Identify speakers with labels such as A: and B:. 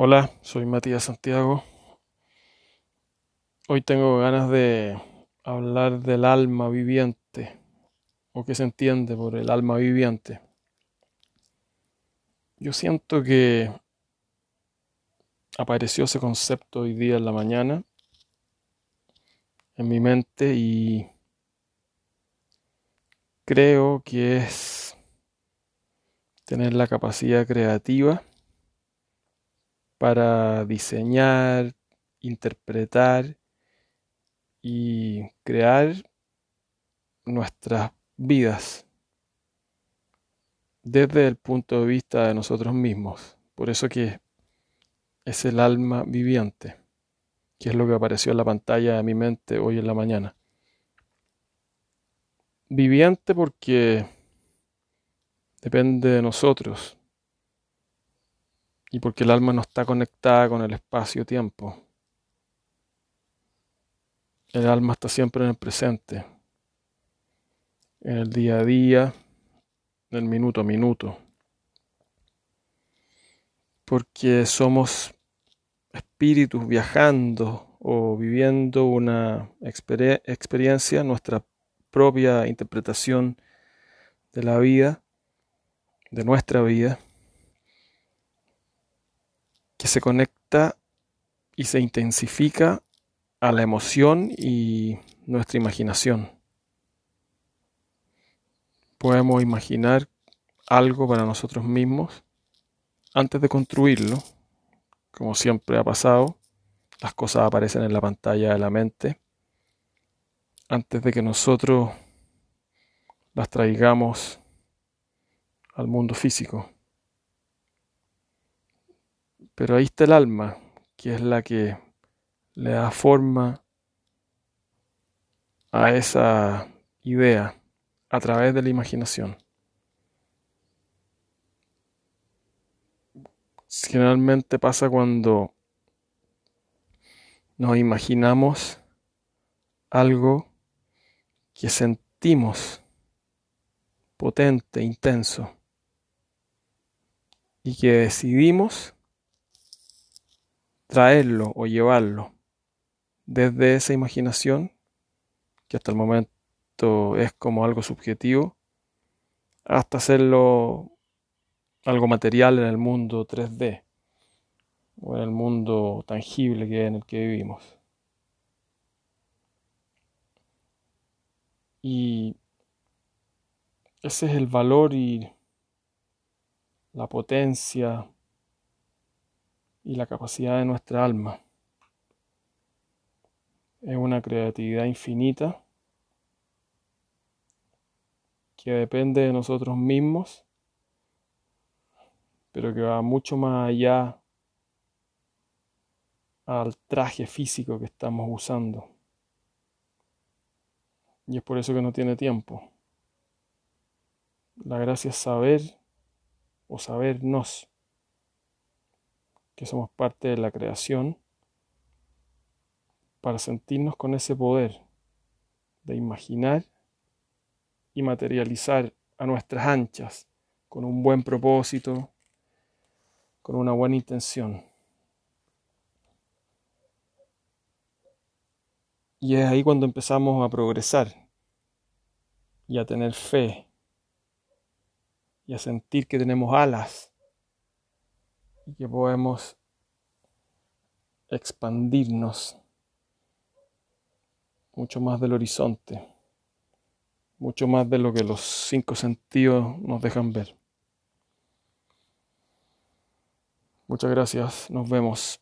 A: Hola, soy Matías Santiago. Hoy tengo ganas de hablar del alma viviente o qué se entiende por el alma viviente. Yo siento que apareció ese concepto hoy día en la mañana en mi mente y creo que es tener la capacidad creativa para diseñar, interpretar y crear nuestras vidas desde el punto de vista de nosotros mismos. Por eso que es el alma viviente, que es lo que apareció en la pantalla de mi mente hoy en la mañana. Viviente porque depende de nosotros y porque el alma no está conectada con el espacio-tiempo. El alma está siempre en el presente, en el día a día, en el minuto a minuto, porque somos espíritus viajando o viviendo una experiencia, nuestra propia interpretación de la vida, de nuestra vida que se conecta y se intensifica a la emoción y nuestra imaginación. Podemos imaginar algo para nosotros mismos antes de construirlo, como siempre ha pasado, las cosas aparecen en la pantalla de la mente antes de que nosotros las traigamos al mundo físico. Pero ahí está el alma, que es la que le da forma a esa idea a través de la imaginación. Generalmente pasa cuando nos imaginamos algo que sentimos potente, intenso, y que decidimos traerlo o llevarlo desde esa imaginación, que hasta el momento es como algo subjetivo, hasta hacerlo algo material en el mundo 3D o en el mundo tangible que en el que vivimos. Y ese es el valor y la potencia y la capacidad de nuestra alma. Es una creatividad infinita que depende de nosotros mismos, pero que va mucho más allá al traje físico que estamos usando. Y es por eso que no tiene tiempo. La gracia es saber o sabernos que somos parte de la creación, para sentirnos con ese poder de imaginar y materializar a nuestras anchas con un buen propósito, con una buena intención. Y es ahí cuando empezamos a progresar y a tener fe y a sentir que tenemos alas y que podemos expandirnos mucho más del horizonte, mucho más de lo que los cinco sentidos nos dejan ver. Muchas gracias, nos vemos.